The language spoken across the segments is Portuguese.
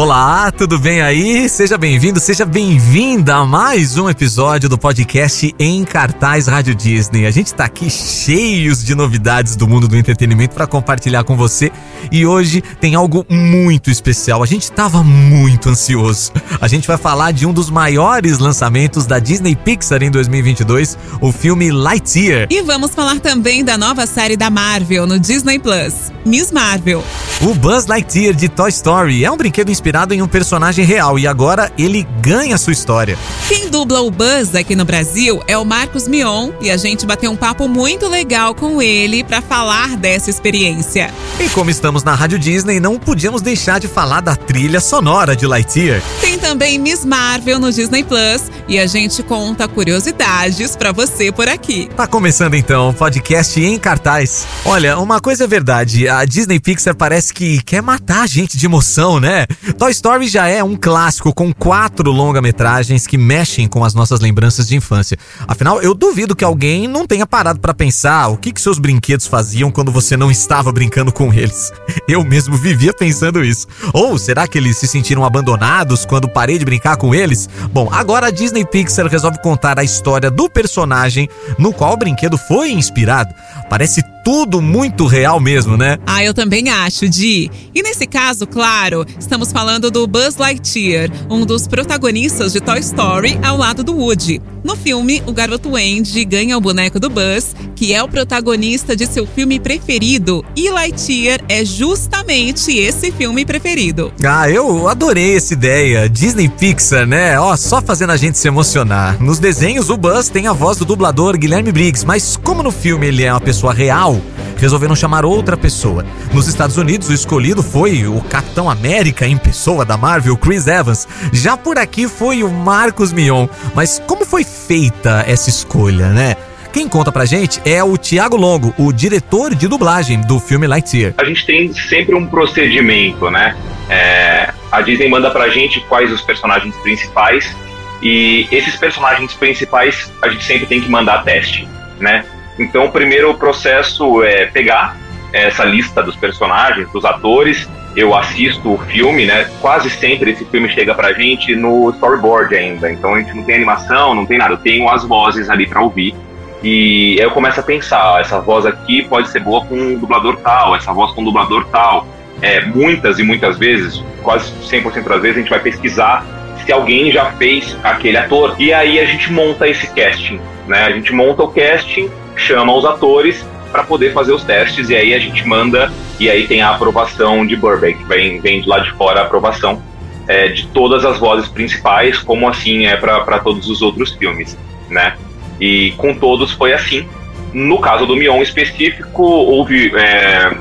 Olá, tudo bem aí? Seja bem-vindo, seja bem-vinda a mais um episódio do podcast Em Cartaz Rádio Disney. A gente tá aqui cheios de novidades do mundo do entretenimento para compartilhar com você e hoje tem algo muito especial. A gente tava muito ansioso. A gente vai falar de um dos maiores lançamentos da Disney Pixar em 2022, o filme Lightyear. E vamos falar também da nova série da Marvel no Disney Plus, Miss Marvel. O Buzz Lightyear de Toy Story é um brinquedo inspirado inspirado em um personagem real e agora ele ganha sua história. Quem dubla o Buzz aqui no Brasil é o Marcos Mion e a gente bateu um papo muito legal com ele para falar dessa experiência. E como estamos na Rádio Disney, não podíamos deixar de falar da trilha sonora de Lightyear. Tem também Miss Marvel no Disney Plus e a gente conta curiosidades para você por aqui. Tá começando então o podcast em cartaz. Olha, uma coisa é verdade, a Disney Pixar parece que quer matar a gente de emoção, né? Toy Story já é um clássico com quatro longa-metragens que mexem com as nossas lembranças de infância. Afinal, eu duvido que alguém não tenha parado para pensar o que, que seus brinquedos faziam quando você não estava brincando com eles. Eu mesmo vivia pensando isso. Ou será que eles se sentiram abandonados quando parei de brincar com eles? Bom, agora a Disney Pixar resolve contar a história do personagem no qual o brinquedo foi inspirado. Parece tudo muito real mesmo, né? Ah, eu também acho, Di. E nesse caso, claro, estamos falando do Buzz Lightyear, um dos protagonistas de Toy Story ao lado do Woody. No filme, o garoto Andy ganha o boneco do Buzz, que é o protagonista de seu filme preferido, e Lightyear é justamente esse filme preferido. Ah, eu adorei essa ideia. Disney Pixar, né? Ó, só fazendo a gente se emocionar. Nos desenhos, o Buzz tem a voz do dublador Guilherme Briggs, mas como no filme ele é uma pessoa real, resolveram chamar outra pessoa. Nos Estados Unidos, o escolhido foi o Capitão América em pessoa da Marvel, Chris Evans. Já por aqui foi o Marcos Mion. Mas como foi feita essa escolha, né? Quem conta pra gente é o Tiago Longo, o diretor de dublagem do filme Lightyear. A gente tem sempre um procedimento, né? É, a Disney manda pra gente quais os personagens principais e esses personagens principais a gente sempre tem que mandar teste, né? Então, o primeiro processo é pegar essa lista dos personagens, dos atores. Eu assisto o filme, né? Quase sempre esse filme chega pra gente no storyboard ainda. Então a gente não tem animação, não tem nada. Eu tenho as vozes ali para ouvir. E aí eu começo a pensar, essa voz aqui pode ser boa com um dublador tal, essa voz com um dublador tal. É, muitas e muitas vezes, quase 100% das vezes, a gente vai pesquisar se alguém já fez aquele ator. E aí a gente monta esse casting, né? A gente monta o casting chama os atores para poder fazer os testes e aí a gente manda e aí tem a aprovação de Burbank, vem, vem de lá de fora a aprovação é, de todas as vozes principais, como assim é para todos os outros filmes, né? E com todos foi assim. No caso do Mion específico, houve é,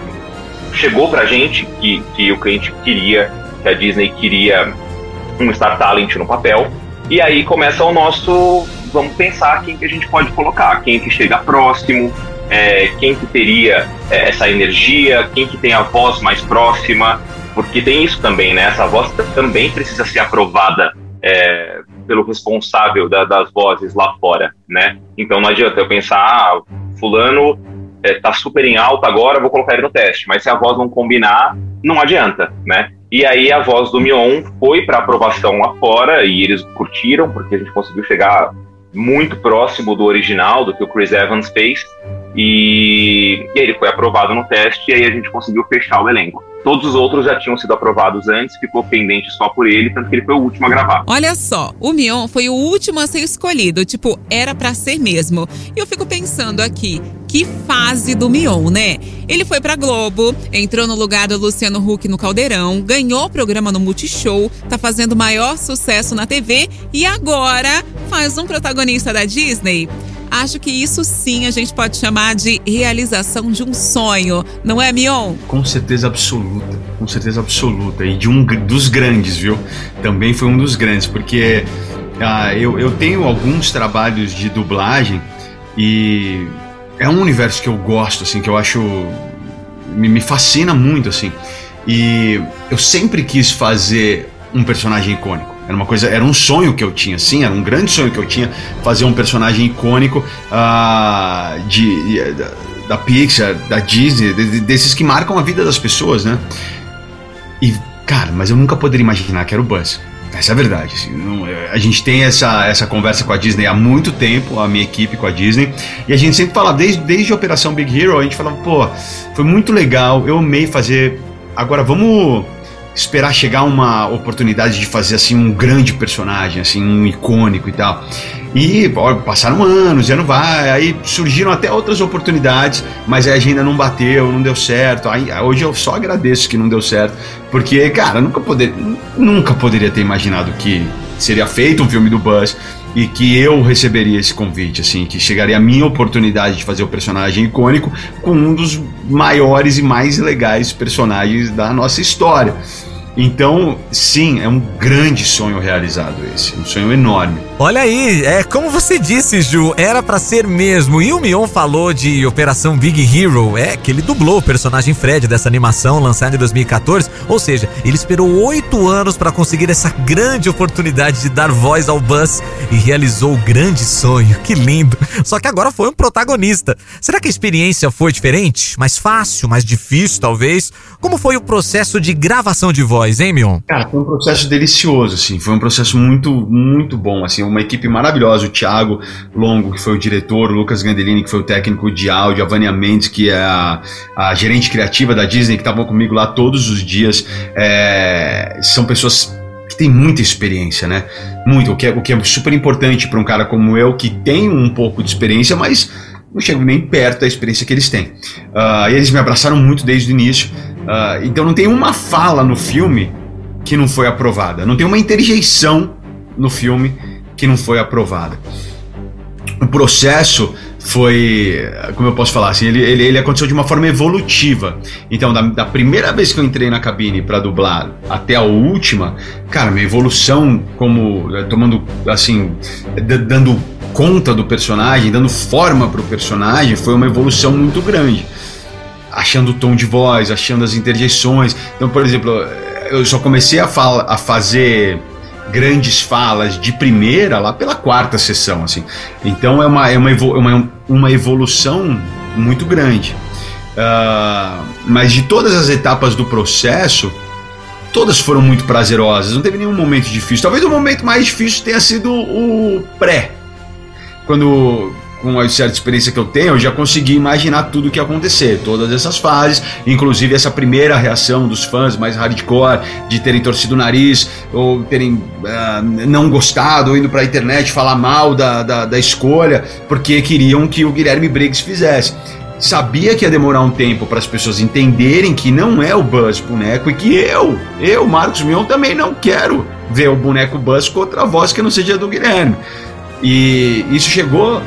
chegou pra gente que, que o cliente queria, que a Disney queria um Star Talent no papel, e aí começa o nosso vamos pensar quem que a gente pode colocar, quem que chega próximo, é, quem que teria é, essa energia, quem que tem a voz mais próxima, porque tem isso também, né? Essa voz também precisa ser aprovada é, pelo responsável da, das vozes lá fora, né? Então não adianta eu pensar, ah, fulano é, tá super em alta agora, vou colocar ele no teste, mas se a voz não combinar, não adianta, né? E aí a voz do Mion foi para aprovação lá fora e eles curtiram, porque a gente conseguiu chegar muito próximo do original, do que o Chris Evans fez. E, e aí ele foi aprovado no teste e aí a gente conseguiu fechar o elenco. Todos os outros já tinham sido aprovados antes, ficou pendente só por ele, tanto que ele foi o último a gravar. Olha só, o Mion foi o último a ser escolhido, tipo, era para ser mesmo. E eu fico pensando aqui, que fase do Mion, né? Ele foi pra Globo, entrou no lugar do Luciano Huck no Caldeirão, ganhou o programa no Multishow, tá fazendo maior sucesso na TV e agora faz um protagonista da Disney. Acho que isso sim a gente pode chamar de realização de um sonho, não é, Mion? Com certeza absoluta, com certeza absoluta. E de um dos grandes, viu? Também foi um dos grandes, porque ah, eu, eu tenho alguns trabalhos de dublagem e é um universo que eu gosto, assim, que eu acho. me, me fascina muito, assim. E eu sempre quis fazer um personagem icônico. Era uma coisa, era um sonho que eu tinha, sim, era um grande sonho que eu tinha fazer um personagem icônico uh, de, de, da Pixar, da Disney, de, desses que marcam a vida das pessoas, né? E Cara, mas eu nunca poderia imaginar que era o Buzz. Essa é a verdade. Assim, não, é, a gente tem essa, essa conversa com a Disney há muito tempo, a minha equipe com a Disney, e a gente sempre fala, desde, desde a Operação Big Hero, a gente falava, pô, foi muito legal, eu amei fazer. Agora vamos esperar chegar uma oportunidade de fazer assim um grande personagem, assim, um icônico e tal. E ó, passaram anos, já não vai, aí surgiram até outras oportunidades, mas a agenda não bateu, não deu certo. Aí, hoje eu só agradeço que não deu certo, porque, cara, nunca, poder, nunca poderia ter imaginado que seria feito um filme do Buzz e que eu receberia esse convite, assim, que chegaria a minha oportunidade de fazer o personagem icônico com um dos maiores e mais legais personagens da nossa história. Então, sim, é um grande sonho realizado esse, um sonho enorme. Olha aí, é como você disse, Ju, era para ser mesmo. E o Mion falou de Operação Big Hero, é que ele dublou o personagem Fred dessa animação lançada em 2014. Ou seja, ele esperou oito anos para conseguir essa grande oportunidade de dar voz ao Buzz e realizou o grande sonho. Que lindo! Só que agora foi um protagonista. Será que a experiência foi diferente? Mais fácil, mais difícil, talvez? Como foi o processo de gravação de voz, hein, Mion? Cara, foi um processo delicioso, assim. Foi um processo muito, muito bom, assim uma equipe maravilhosa, o Thiago Longo, que foi o diretor, o Lucas Gandelini, que foi o técnico de áudio, a Vânia Mendes, que é a, a gerente criativa da Disney, que estavam comigo lá todos os dias. É, são pessoas que têm muita experiência, né? Muito, o que é, o que é super importante para um cara como eu, que tem um pouco de experiência, mas não chego nem perto da experiência que eles têm. Uh, e eles me abraçaram muito desde o início. Uh, então não tem uma fala no filme que não foi aprovada. Não tem uma interjeição no filme que não foi aprovada. O processo foi, como eu posso falar assim, ele, ele, ele aconteceu de uma forma evolutiva. Então, da, da primeira vez que eu entrei na cabine para dublar até a última, cara, minha evolução como eh, tomando assim, dando conta do personagem, dando forma para o personagem, foi uma evolução muito grande. Achando o tom de voz, achando as interjeições. Então, por exemplo, eu só comecei a, fala, a fazer grandes falas de primeira lá pela quarta sessão, assim. Então é uma, é uma, uma, uma evolução muito grande. Uh, mas de todas as etapas do processo, todas foram muito prazerosas, não teve nenhum momento difícil. Talvez o momento mais difícil tenha sido o pré. Quando com a certa experiência que eu tenho, eu já consegui imaginar tudo o que ia acontecer, todas essas fases, inclusive essa primeira reação dos fãs mais hardcore, de terem torcido o nariz, ou terem uh, não gostado, ou indo pra internet falar mal da, da, da escolha, porque queriam que o Guilherme Briggs fizesse sabia que ia demorar um tempo para as pessoas entenderem que não é o Buzz boneco e que eu, eu, Marcos Mion, também não quero ver o boneco Buzz com outra voz que não seja do Guilherme. E isso chegou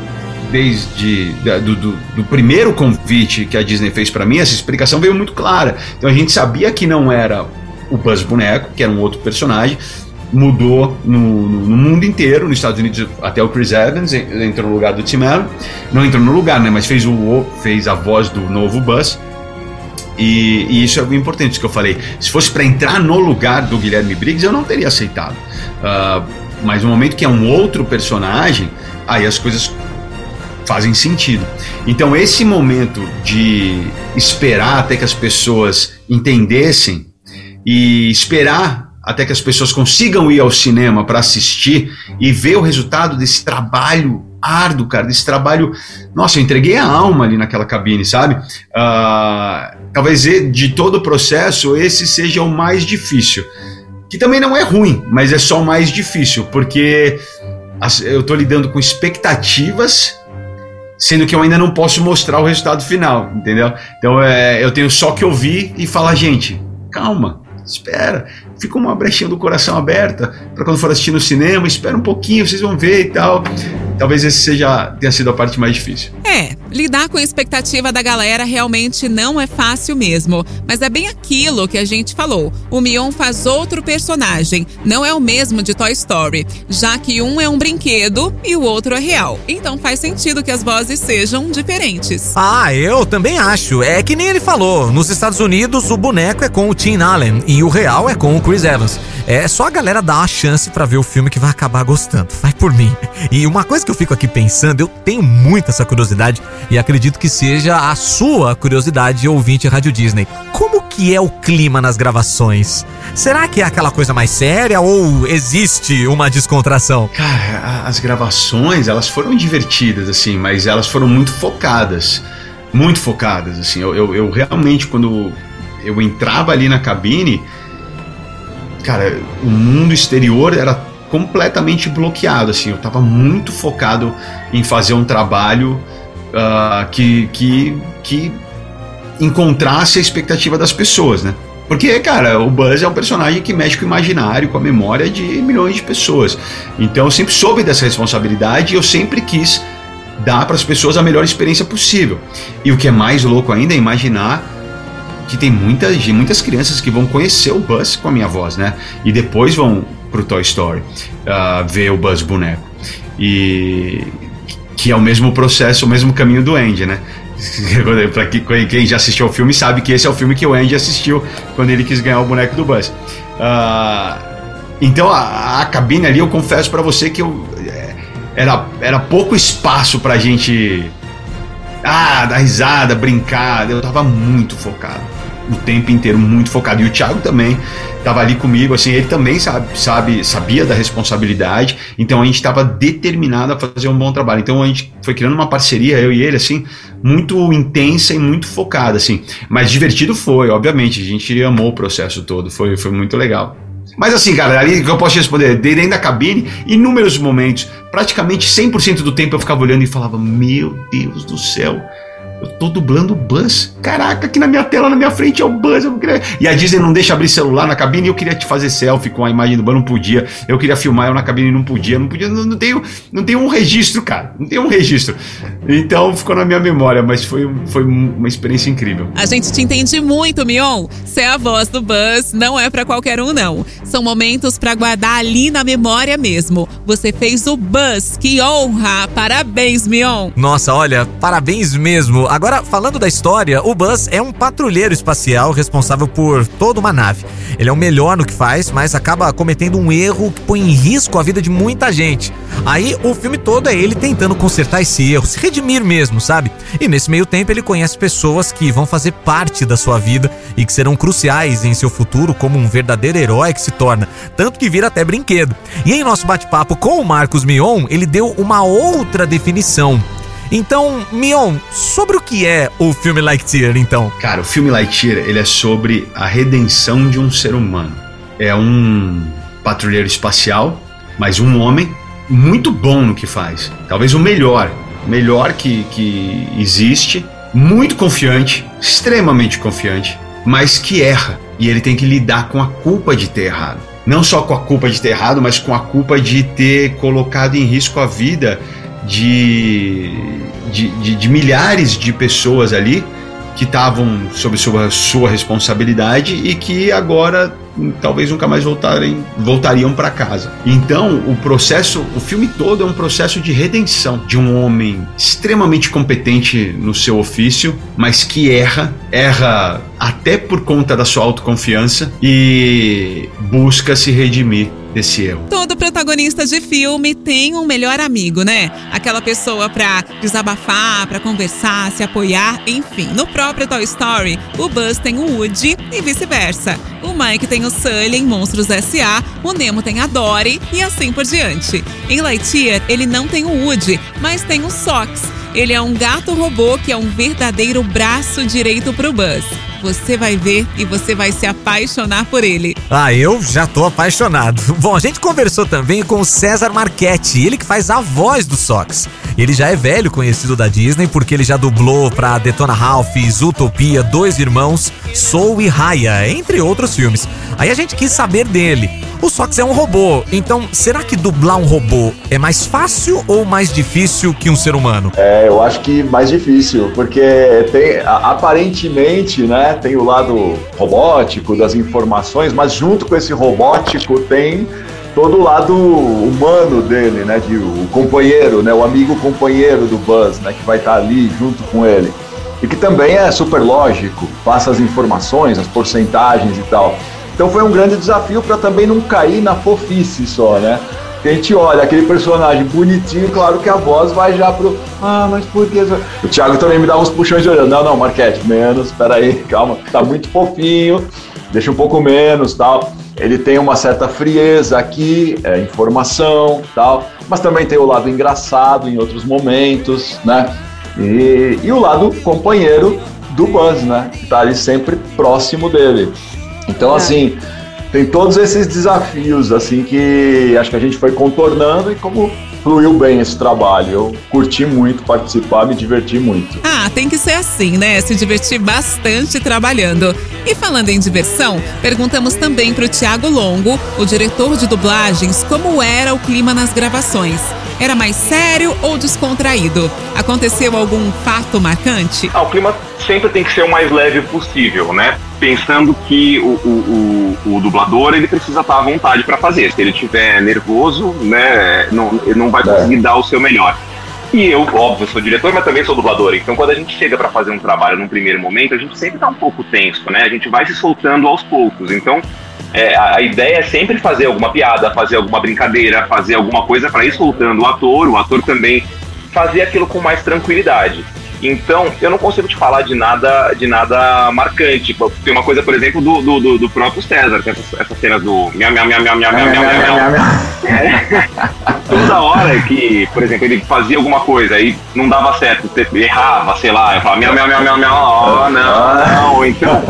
desde do, do, do, primeiro convite que a Disney fez para mim, essa explicação veio muito clara. Então a gente sabia que não era o Buzz Boneco, que era um outro personagem, mudou no, no, no, mundo inteiro, nos Estados Unidos até o Chris Evans entrou no lugar do Tim Allen, não entrou no lugar, né, mas fez o fez a voz do novo Buzz. E, e isso é importante isso que eu falei. Se fosse para entrar no lugar do Guilherme Briggs, eu não teria aceitado. Uh, mas no momento que é um outro personagem, aí as coisas fazem sentido. Então, esse momento de esperar até que as pessoas entendessem e esperar até que as pessoas consigam ir ao cinema para assistir e ver o resultado desse trabalho árduo, cara, desse trabalho. Nossa, eu entreguei a alma ali naquela cabine, sabe? Uh, talvez de todo o processo esse seja o mais difícil. Que também não é ruim, mas é só o mais difícil, porque eu estou lidando com expectativas sendo que eu ainda não posso mostrar o resultado final, entendeu? Então é, eu tenho só que ouvir e falar, gente, calma, espera, fica uma brechinha do coração aberta para quando for assistir no cinema, espera um pouquinho, vocês vão ver e tal. Talvez esse seja tenha sido a parte mais difícil. É, lidar com a expectativa da galera realmente não é fácil mesmo, mas é bem aquilo que a gente falou. O Mion faz outro personagem, não é o mesmo de Toy Story, já que um é um brinquedo e o outro é real. Então faz sentido que as vozes sejam diferentes. Ah, eu também acho. É que nem ele falou, nos Estados Unidos o boneco é com o Tim Allen e o real é com o Chris Evans. É só a galera dar uma chance para ver o filme que vai acabar gostando. Vai por mim. E uma coisa que eu fico aqui pensando, eu tenho muita essa curiosidade e acredito que seja a sua curiosidade, ouvinte Rádio Disney. Como que é o clima nas gravações? Será que é aquela coisa mais séria ou existe uma descontração? Cara, as gravações, elas foram divertidas, assim, mas elas foram muito focadas. Muito focadas, assim. Eu, eu, eu realmente, quando eu entrava ali na cabine, cara, o mundo exterior era completamente bloqueado, assim. Eu tava muito focado em fazer um trabalho uh, que, que, que encontrasse a expectativa das pessoas, né? Porque, cara, o Buzz é um personagem que mexe com o imaginário, com a memória de milhões de pessoas. Então eu sempre soube dessa responsabilidade e eu sempre quis dar para as pessoas a melhor experiência possível. E o que é mais louco ainda é imaginar que tem muitas, muitas crianças que vão conhecer o Buzz com a minha voz, né? E depois vão pro Toy Story uh, ver o Buzz boneco. E que é o mesmo processo, o mesmo caminho do Andy, né? para quem já assistiu ao filme sabe que esse é o filme que o Andy assistiu quando ele quis ganhar o boneco do Buzz. Uh, então a, a, cabine ali, eu confesso para você que eu, é, era, era pouco espaço pra gente ah, dar risada, brincar. Eu tava muito focado o tempo inteiro, muito focado. E o Thiago também estava ali comigo, assim, ele também sabe, sabe, sabia da responsabilidade, então a gente estava determinado a fazer um bom trabalho. Então a gente foi criando uma parceria, eu e ele, assim, muito intensa e muito focada, assim. Mas divertido foi, obviamente, a gente amou o processo todo, foi, foi muito legal. Mas assim, cara, ali que eu posso responder, dentro da cabine, inúmeros momentos, praticamente 100% do tempo eu ficava olhando e falava: Meu Deus do céu, eu tô dublando o Buzz. Caraca, aqui na minha tela, na minha frente é o Buzz. Eu queria... E a Disney não deixa abrir celular na cabine. Eu queria te fazer selfie com a imagem do Buzz, não podia. Eu queria filmar eu na cabine, não podia. Não podia, não, não tenho, não tenho um registro, cara. Não tenho um registro. Então ficou na minha memória, mas foi, foi uma experiência incrível. A gente te entende muito, Mion. Ser a voz do Buzz não é para qualquer um, não. São momentos para guardar ali na memória mesmo. Você fez o Buzz, que honra! Parabéns, Mion. Nossa, olha, parabéns mesmo. Agora, falando da história, o Buzz é um patrulheiro espacial responsável por toda uma nave. Ele é o melhor no que faz, mas acaba cometendo um erro que põe em risco a vida de muita gente. Aí o filme todo é ele tentando consertar esse erro, se redimir mesmo, sabe? E nesse meio tempo ele conhece pessoas que vão fazer parte da sua vida e que serão cruciais em seu futuro como um verdadeiro herói que se torna, tanto que vira até brinquedo. E em nosso bate-papo com o Marcos Mion, ele deu uma outra definição então, Mion, sobre o que é o filme Lightyear, então? Cara, o filme Lightyear, ele é sobre a redenção de um ser humano. É um patrulheiro espacial, mas um homem muito bom no que faz. Talvez o melhor, melhor que, que existe, muito confiante, extremamente confiante, mas que erra. E ele tem que lidar com a culpa de ter errado. Não só com a culpa de ter errado, mas com a culpa de ter colocado em risco a vida de, de, de, de milhares de pessoas ali que estavam sob sua, sua responsabilidade e que agora talvez nunca mais voltarem, voltariam para casa. Então, o processo, o filme todo é um processo de redenção de um homem extremamente competente no seu ofício, mas que erra, erra até por conta da sua autoconfiança e busca se redimir desse erro. Todo protagonista de filme tem um melhor amigo, né? Aquela pessoa pra desabafar, pra conversar, se apoiar, enfim. No próprio Toy Story, o Buzz tem o Woody e vice-versa. O Mike tem o Sully em Monstros S.A., o Nemo tem a Dory e assim por diante. Em Lightyear, ele não tem o Woody, mas tem o Sox. Ele é um gato robô que é um verdadeiro braço direito pro Buzz. Você vai ver e você vai se apaixonar por ele. Ah, eu já tô apaixonado. Bom, a gente conversou também com o César Marchetti, ele que faz a voz do Sox. Ele já é velho conhecido da Disney porque ele já dublou pra Detona Ralph, Zootopia, Dois Irmãos, Soul e Raya, entre outros filmes. Aí a gente quis saber dele. O Sox é um robô, então será que dublar um robô é mais fácil ou mais difícil que um ser humano? É, eu acho que mais difícil, porque tem aparentemente, né, tem o lado robótico das informações, mas junto com esse robótico tem todo o lado humano dele, né, de o companheiro, né, o amigo companheiro do Buzz, né, que vai estar ali junto com ele. E que também é super lógico, passa as informações, as porcentagens e tal. Então foi um grande desafio para também não cair na fofice só, né? A gente olha aquele personagem bonitinho, claro que a voz vai já pro. Ah, mas por que. O Thiago também me dá uns puxões de orelha. Não, não, Marquete, menos, peraí, calma, tá muito fofinho, deixa um pouco menos tal. Ele tem uma certa frieza aqui, é, informação tal, mas também tem o lado engraçado em outros momentos, né? E, e o lado companheiro do Buzz, né? Que tá ali sempre próximo dele. Então, é. assim, tem todos esses desafios, assim, que acho que a gente foi contornando e como fluiu bem esse trabalho. Eu curti muito participar, me diverti muito. Ah, tem que ser assim, né? Se divertir bastante trabalhando. E falando em diversão, perguntamos também para o Tiago Longo, o diretor de dublagens, como era o clima nas gravações. Era mais sério ou descontraído? Aconteceu algum fato marcante? Ah, o clima sempre tem que ser o mais leve possível, né? Pensando que o, o, o, o dublador ele precisa estar à vontade para fazer. Se ele estiver nervoso, né, não, ele não vai conseguir é. dar o seu melhor. E eu, óbvio, sou diretor, mas também sou dublador. Então, quando a gente chega para fazer um trabalho num primeiro momento, a gente sempre tá um pouco tenso, né? A gente vai se soltando aos poucos. Então, é, a, ideia é sempre fazer alguma piada, fazer alguma brincadeira, fazer alguma coisa para ir soltando o ator, o ator também fazer aquilo com mais tranquilidade. Então, eu não consigo te falar de nada de nada marcante. Tipo, tem uma coisa, por exemplo, do, do, do, do próprio César, essas, essas cenas do. Toda hora que, por exemplo, ele fazia alguma coisa e não dava certo, errava, sei lá, eu falava miau, miau, miau, miau, miau, oh, não, não. Então,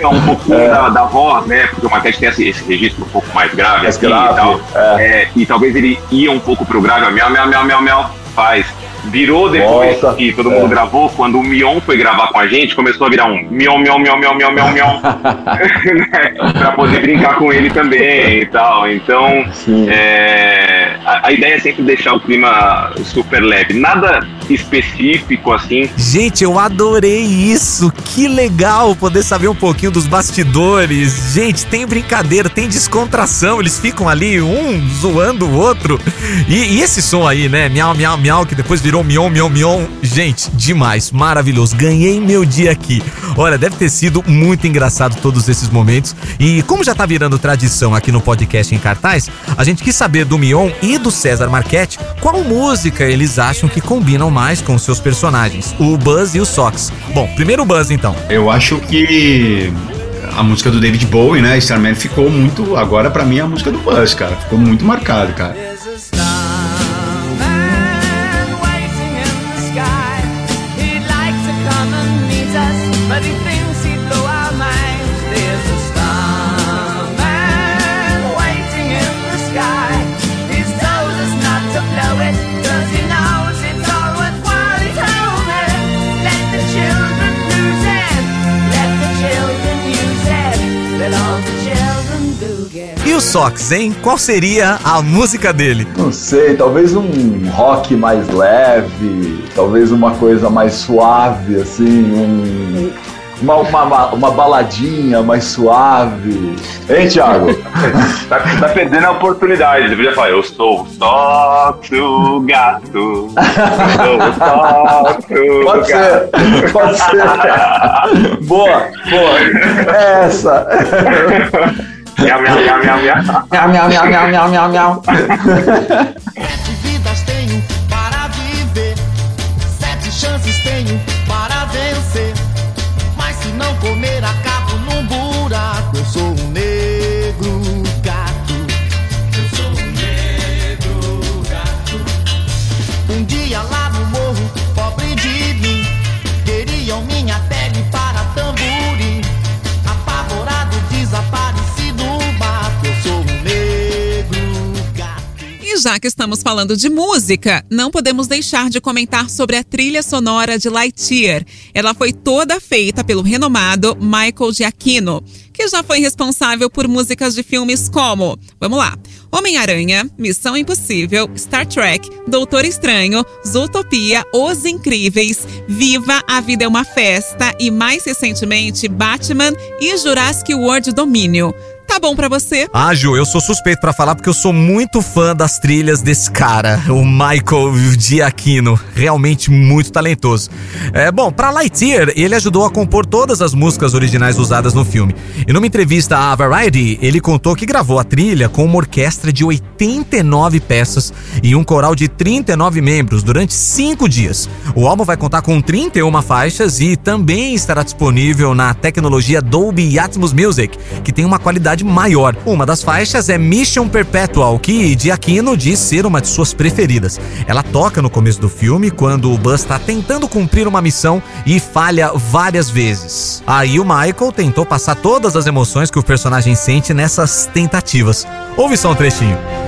é um pouquinho é. da, da voz, né? Porque o Marquete tem esse, esse registro um pouco mais grave mais aqui grave, e tal. É. É, e talvez ele ia um pouco pro grave, miau, miau, miau, miau, miau, faz Virou depois que todo mundo é. gravou, quando o Mion foi gravar com a gente, começou a virar um Mion, Mion, Mion, Mion, Mion, Mion, Mion. pra poder brincar com ele também e tal. Então, é, a, ideia é sempre deixar o clima super leve. Nada específico assim. Gente, eu adorei isso. Que legal poder saber um pouquinho dos bastidores. Gente, tem brincadeira, tem descontração. Eles ficam ali, um zoando o outro. E, e esse som aí, né? Miau, miau, miau, que depois virou mion, mion, mion. Gente, demais, maravilhoso. Ganhei meu dia aqui. Olha, deve ter sido muito engraçado todos esses momentos. E como já tá virando tradição aqui no podcast em cartaz, a gente quis saber do Mion e do César Marchetti qual música eles acham que combinam mais com seus personagens, o Buzz e o Sox. Bom, primeiro o Buzz então. Eu acho que a música do David Bowie, né, Starman, ficou muito. Agora, para mim, é a música do Buzz, cara. Ficou muito marcado, cara. O Sox, hein? Qual seria a música dele? Não sei, talvez um rock mais leve, talvez uma coisa mais suave, assim, um, uma, uma, uma baladinha mais suave. Hein, Thiago? tá, tá, perdendo a oportunidade. Você podia falar, eu sou o gato. Eu sou Pode ser, pode ser. boa, boa. É essa. Miau, miau, miau, miau, miau. Miau, miau, miau, miau, miau, miau, miau. Sete vidas tenho para viver. Sete chances tenho para vencer. Mas se não comer, acabo num já que estamos falando de música, não podemos deixar de comentar sobre a trilha sonora de Lightyear. Ela foi toda feita pelo renomado Michael Giacchino, que já foi responsável por músicas de filmes como, vamos lá, Homem-Aranha, Missão Impossível, Star Trek, Doutor Estranho, Zootopia, Os Incríveis, Viva, A Vida é uma Festa e mais recentemente Batman e Jurassic World Domínio. Tá bom pra você? Ah, Ju, eu sou suspeito pra falar porque eu sou muito fã das trilhas desse cara, o Michael Giacchino. Realmente muito talentoso. É, bom, pra Lightyear, ele ajudou a compor todas as músicas originais usadas no filme. E numa entrevista à Variety, ele contou que gravou a trilha com uma orquestra de 89 peças e um coral de 39 membros durante cinco dias. O álbum vai contar com 31 faixas e também estará disponível na tecnologia Dolby Atmos Music, que tem uma qualidade maior. Uma das faixas é Mission Perpetual, que Giacchino diz ser uma de suas preferidas. Ela toca no começo do filme, quando o Buzz está tentando cumprir uma missão e falha várias vezes. Aí o Michael tentou passar todas as emoções que o personagem sente nessas tentativas. Ouve só um trechinho.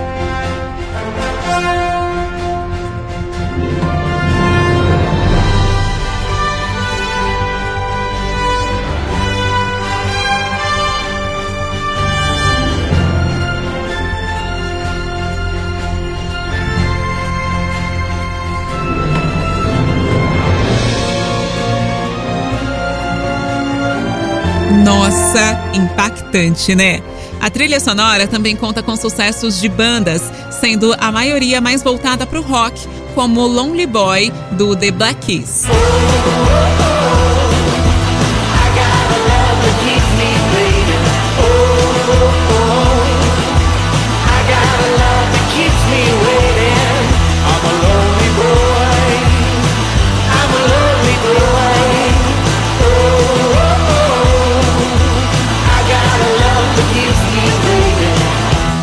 Nossa, impactante, né? A trilha sonora também conta com sucessos de bandas, sendo a maioria mais voltada para o rock, como Lonely Boy do The Black Keys.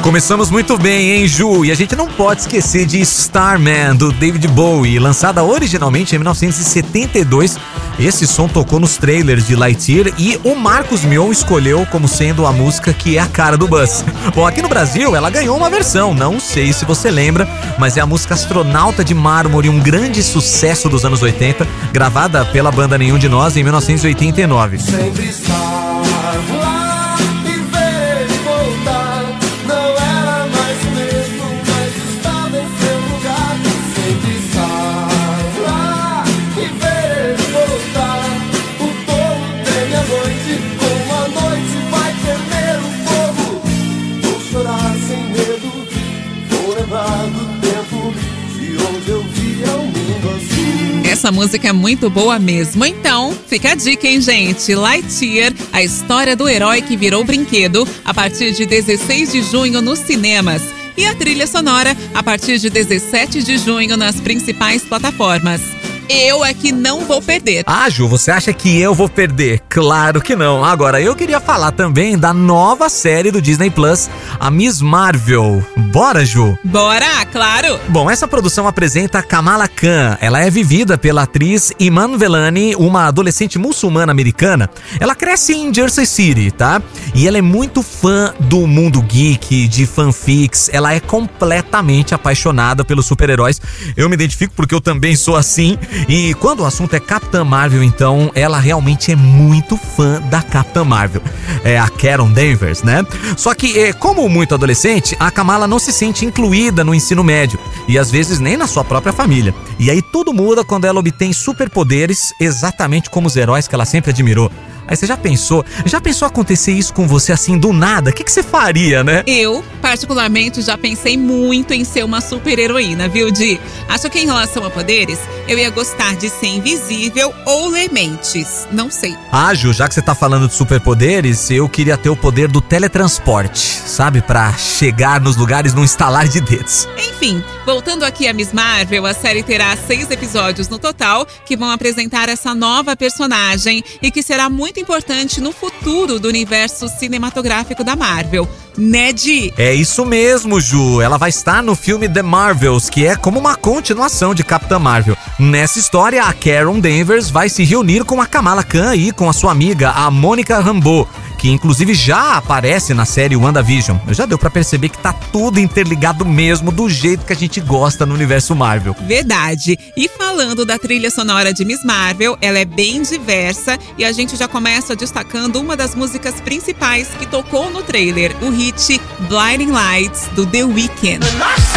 Começamos muito bem, hein, Ju? E a gente não pode esquecer de Starman, do David Bowie, lançada originalmente em 1972. Esse som tocou nos trailers de Lightyear e o Marcos Mion escolheu como sendo a música que é a cara do Buzz. Bom, aqui no Brasil ela ganhou uma versão, não sei se você lembra, mas é a música Astronauta de Mármore, um grande sucesso dos anos 80, gravada pela banda Nenhum de Nós em 1989. Sempre Essa música é muito boa mesmo. Então, fica a dica, hein, gente? Lightyear, a história do herói que virou brinquedo, a partir de 16 de junho nos cinemas. E a trilha sonora, a partir de 17 de junho nas principais plataformas. Eu é que não vou perder. Ah, Ju, você acha que eu vou perder? Claro que não. Agora, eu queria falar também da nova série do Disney Plus, a Miss Marvel. Bora, Ju? Bora, claro! Bom, essa produção apresenta Kamala Khan. Ela é vivida pela atriz Iman Velani, uma adolescente muçulmana americana. Ela cresce em Jersey City, tá? E ela é muito fã do mundo geek, de fanfics. Ela é completamente apaixonada pelos super-heróis. Eu me identifico porque eu também sou assim. E quando o assunto é Capitã Marvel, então, ela realmente é muito fã da Capitã Marvel. É a Karen Danvers, né? Só que, é, como muito adolescente, a Kamala não se sente incluída no ensino médio e às vezes nem na sua própria família. E aí tudo muda quando ela obtém superpoderes, exatamente como os heróis que ela sempre admirou. Aí você já pensou? Já pensou acontecer isso com você assim do nada? O que, que você faria, né? Eu, particularmente, já pensei muito em ser uma super-heroína, viu, Di? Acho que em relação a poderes, eu ia gostar de ser invisível ou ler mentes. Não sei. Ah, Ju, já que você tá falando de superpoderes, eu queria ter o poder do teletransporte, sabe? Pra chegar nos lugares num estalar de dedos. Enfim, voltando aqui a Miss Marvel, a série terá seis episódios no total que vão apresentar essa nova personagem e que será muito importante no futuro do universo cinematográfico da Marvel. Ned, É isso mesmo, Ju. Ela vai estar no filme The Marvels, que é como uma continuação de Capitã Marvel. Nessa história, a Karen Danvers vai se reunir com a Kamala Khan e com a sua amiga, a Mônica Rambeau, que inclusive já aparece na série WandaVision. Já deu pra perceber que tá tudo interligado mesmo, do jeito que a gente gosta no universo Marvel. verdade. E falando da trilha sonora de Miss Marvel, ela é bem diversa e a gente já começa destacando uma das músicas principais que tocou no trailer, o hit Blinding Lights do The Weeknd. I'm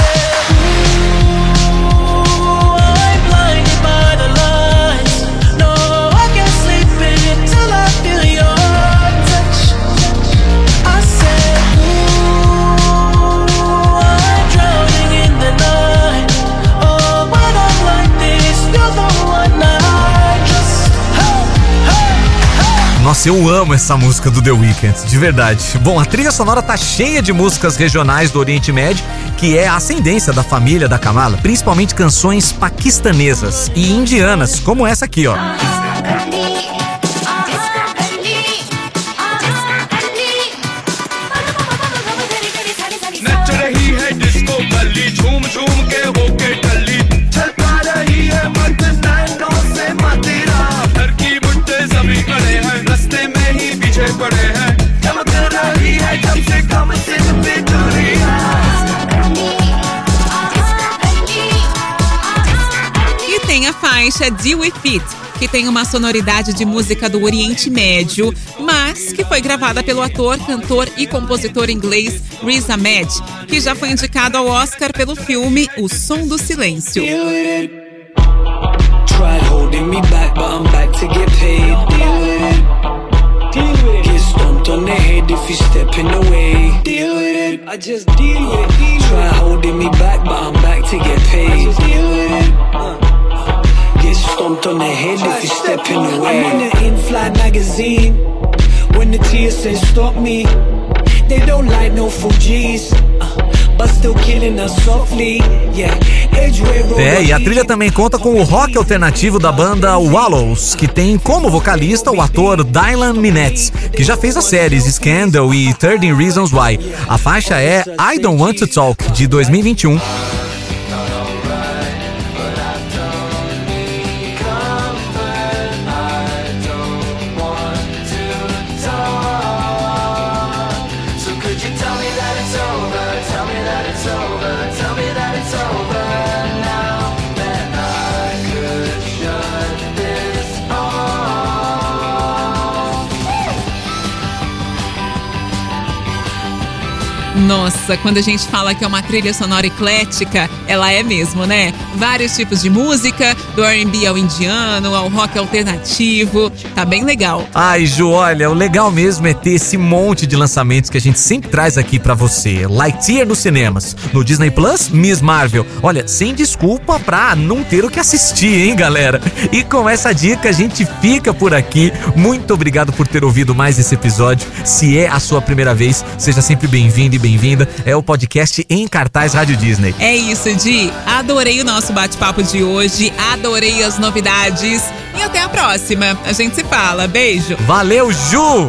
Nossa, eu amo essa música do The Weeknd, de verdade. Bom, a trilha sonora tá cheia de músicas regionais do Oriente Médio, que é a ascendência da família da Kamala, principalmente canções paquistanesas e indianas, como essa aqui, ó. Faixa Deal With It, que tem uma sonoridade de música do Oriente Médio, mas que foi gravada pelo ator, cantor e compositor inglês Riz Ahmed, que já foi indicado ao Oscar pelo filme O Som do Silêncio. Get stomped on the head if you step in the way. I'm on in-flight magazine. When the TSA stop me, they don't like no Fugees. Uh, but still killing us softly. Yeah. Edgeway road É, e a trilha também conta com o rock alternativo da banda Wallows, que tem como vocalista o ator Dylan Minetti, que já fez as séries Scandal e 13 Reasons Why. A faixa é I Don't Want to Talk, de 2021. Nossa, quando a gente fala que é uma trilha sonora eclética, ela é mesmo, né? Vários tipos de música, do R&B ao indiano, ao rock alternativo, tá bem legal. Ai, Ju, olha, o legal mesmo é ter esse monte de lançamentos que a gente sempre traz aqui pra você. Lightyear nos cinemas, no Disney Plus, Miss Marvel. Olha, sem desculpa pra não ter o que assistir, hein, galera? E com essa dica a gente fica por aqui. Muito obrigado por ter ouvido mais esse episódio. Se é a sua primeira vez, seja sempre bem-vindo e bem-vinda. É o podcast em cartaz Rádio Disney. É isso, Di. Adorei o nosso bate-papo de hoje, adorei as novidades. E até a próxima. A gente se fala. Beijo. Valeu, Ju!